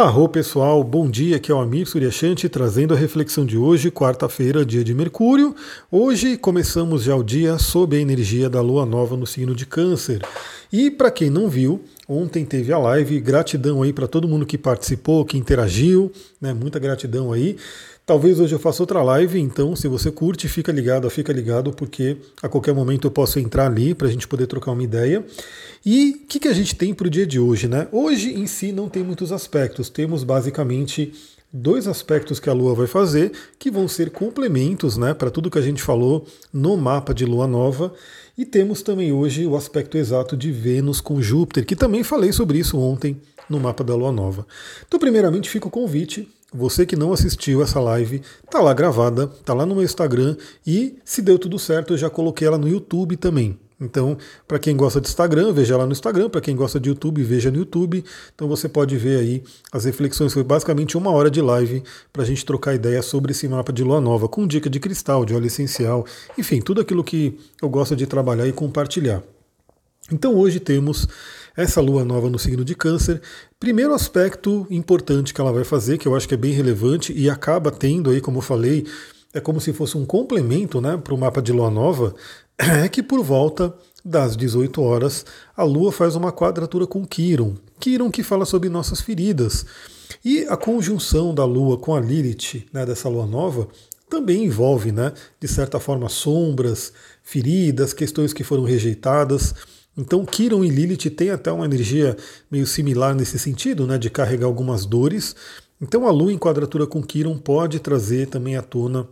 Arro pessoal, bom dia, aqui é o Amir Suryashanti trazendo a reflexão de hoje, quarta-feira, dia de Mercúrio. Hoje começamos já o dia sob a energia da Lua Nova no signo de Câncer. E para quem não viu, ontem teve a live, gratidão aí para todo mundo que participou, que interagiu, né? Muita gratidão aí. Talvez hoje eu faça outra live, então se você curte, fica ligado, fica ligado, porque a qualquer momento eu posso entrar ali para a gente poder trocar uma ideia. E o que, que a gente tem para o dia de hoje? Né? Hoje em si não tem muitos aspectos, temos basicamente dois aspectos que a Lua vai fazer, que vão ser complementos né, para tudo que a gente falou no mapa de Lua Nova. E temos também hoje o aspecto exato de Vênus com Júpiter, que também falei sobre isso ontem no mapa da Lua Nova. Então, primeiramente, fica o convite você que não assistiu essa live, tá lá gravada, tá lá no meu Instagram e se deu tudo certo, eu já coloquei ela no YouTube também. Então, para quem gosta de Instagram, veja lá no Instagram, para quem gosta de YouTube, veja no YouTube. Então você pode ver aí as reflexões, foi basicamente uma hora de live para a gente trocar ideia sobre esse mapa de lua nova, com dica de cristal, de óleo essencial, enfim, tudo aquilo que eu gosto de trabalhar e compartilhar. Então hoje temos essa lua nova no signo de Câncer. Primeiro aspecto importante que ela vai fazer, que eu acho que é bem relevante e acaba tendo aí, como eu falei, é como se fosse um complemento né, para o mapa de lua nova, é que por volta das 18 horas a lua faz uma quadratura com Quiron. Quiron que fala sobre nossas feridas. E a conjunção da lua com a Lilith, né, dessa lua nova, também envolve, né, de certa forma, sombras, feridas, questões que foram rejeitadas. Então, Kiron e Lilith têm até uma energia meio similar nesse sentido, né, de carregar algumas dores. Então, a Lua em quadratura com Kiron pode trazer também à tona.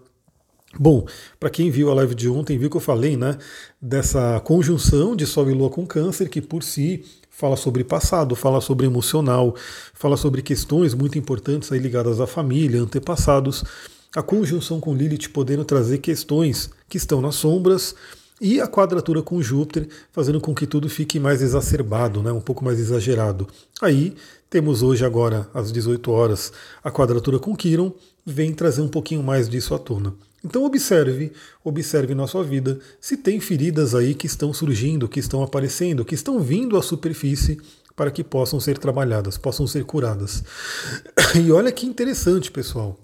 Bom, para quem viu a live de ontem, viu que eu falei, né, dessa conjunção de Sol e Lua com Câncer, que por si fala sobre passado, fala sobre emocional, fala sobre questões muito importantes aí ligadas à família, antepassados. A conjunção com Lilith podendo trazer questões que estão nas sombras e a quadratura com Júpiter, fazendo com que tudo fique mais exacerbado, né, um pouco mais exagerado. Aí temos hoje, agora, às 18 horas, a quadratura com Quiron, vem trazer um pouquinho mais disso à tona. Então observe, observe na sua vida se tem feridas aí que estão surgindo, que estão aparecendo, que estão vindo à superfície para que possam ser trabalhadas, possam ser curadas. E olha que interessante, pessoal.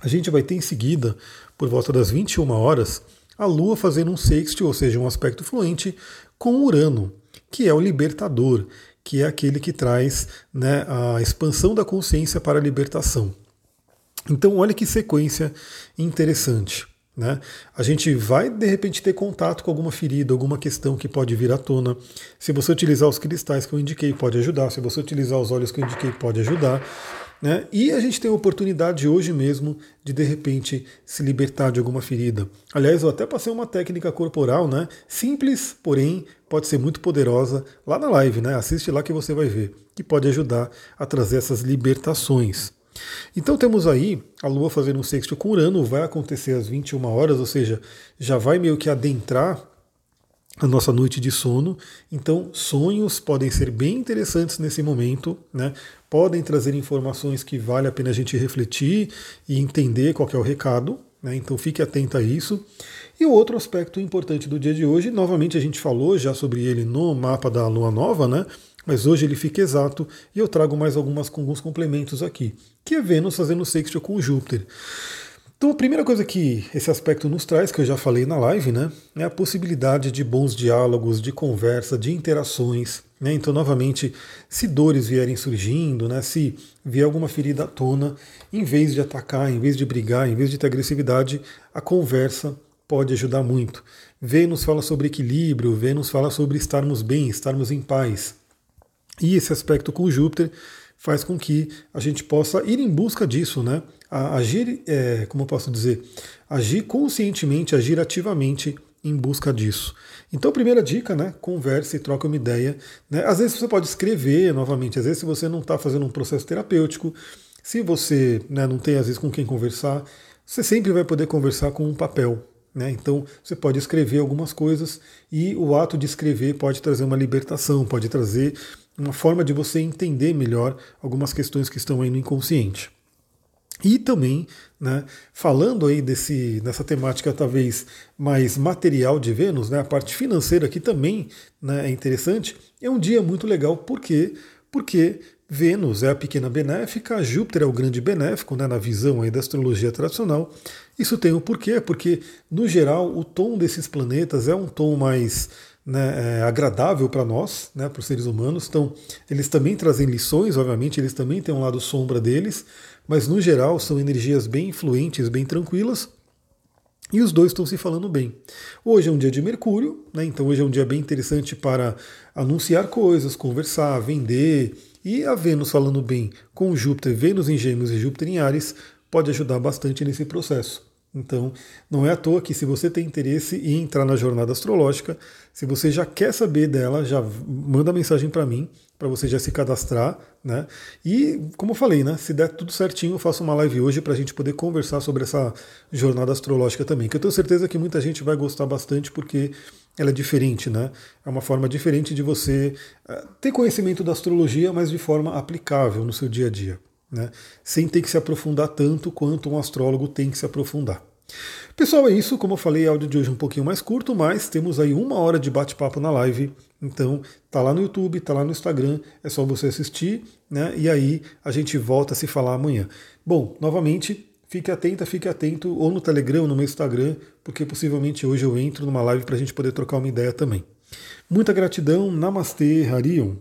A gente vai ter em seguida, por volta das 21 horas, a Lua fazendo um sexto, ou seja, um aspecto fluente, com Urano, que é o libertador, que é aquele que traz né, a expansão da consciência para a libertação. Então, olha que sequência interessante. Né? A gente vai de repente ter contato com alguma ferida, alguma questão que pode vir à tona. Se você utilizar os cristais que eu indiquei, pode ajudar. Se você utilizar os óleos que eu indiquei, pode ajudar. Né? E a gente tem a oportunidade hoje mesmo de de repente se libertar de alguma ferida. Aliás, eu até passei uma técnica corporal, né? Simples, porém pode ser muito poderosa lá na live, né? Assiste lá que você vai ver, que pode ajudar a trazer essas libertações. Então temos aí a Lua fazendo um sexto com Urano, vai acontecer às 21 horas, ou seja, já vai meio que adentrar a nossa noite de sono. Então, sonhos podem ser bem interessantes nesse momento, né? Podem trazer informações que vale a pena a gente refletir e entender qual é o recado. Né? Então fique atento a isso. E o outro aspecto importante do dia de hoje, novamente a gente falou já sobre ele no mapa da Lua Nova, né? Mas hoje ele fica exato e eu trago mais algumas, alguns complementos aqui, que é Vênus fazendo sexto com Júpiter. Então, a primeira coisa que esse aspecto nos traz, que eu já falei na live, né, é a possibilidade de bons diálogos, de conversa, de interações. Né? Então, novamente, se dores vierem surgindo, né, se vier alguma ferida à tona, em vez de atacar, em vez de brigar, em vez de ter agressividade, a conversa pode ajudar muito. Vênus fala sobre equilíbrio, Vênus fala sobre estarmos bem, estarmos em paz. E esse aspecto com Júpiter faz com que a gente possa ir em busca disso, né? agir, é, como eu posso dizer, agir conscientemente, agir ativamente em busca disso. Então, primeira dica, né? Converse, troque uma ideia. Né? Às vezes você pode escrever novamente, às vezes se você não está fazendo um processo terapêutico, se você né, não tem às vezes com quem conversar, você sempre vai poder conversar com um papel. Né? Então você pode escrever algumas coisas e o ato de escrever pode trazer uma libertação, pode trazer uma forma de você entender melhor algumas questões que estão aí no inconsciente. E também, né, falando aí desse, dessa temática talvez mais material de Vênus, né, a parte financeira aqui também né, é interessante, é um dia muito legal, por quê? Porque Vênus é a pequena benéfica, Júpiter é o grande benéfico, né, na visão aí da astrologia tradicional. Isso tem um porquê, porque no geral o tom desses planetas é um tom mais né, é, agradável para nós, né, para os seres humanos. Então, eles também trazem lições, obviamente, eles também têm um lado sombra deles, mas no geral são energias bem influentes, bem tranquilas. E os dois estão se falando bem. Hoje é um dia de Mercúrio, né, então hoje é um dia bem interessante para anunciar coisas, conversar, vender. E a Vênus falando bem com Júpiter, Vênus em Gêmeos e Júpiter em Ares, pode ajudar bastante nesse processo. Então, não é à toa que se você tem interesse em entrar na jornada astrológica, se você já quer saber dela, já manda mensagem para mim, para você já se cadastrar, né? E, como eu falei, né, se der tudo certinho, eu faço uma live hoje para a gente poder conversar sobre essa jornada astrológica também, que eu tenho certeza que muita gente vai gostar bastante porque ela é diferente, né? É uma forma diferente de você eh, ter conhecimento da astrologia, mas de forma aplicável no seu dia a dia né? sem ter que se aprofundar tanto quanto um astrólogo tem que se aprofundar. Pessoal, é isso. Como eu falei, áudio de hoje é um pouquinho mais curto, mas temos aí uma hora de bate-papo na live. Então, tá lá no YouTube, tá lá no Instagram, é só você assistir, né? E aí a gente volta a se falar amanhã. Bom, novamente, fique atenta, fique atento, ou no Telegram, ou no meu Instagram, porque possivelmente hoje eu entro numa live para a gente poder trocar uma ideia também. Muita gratidão, Namastê, Harion.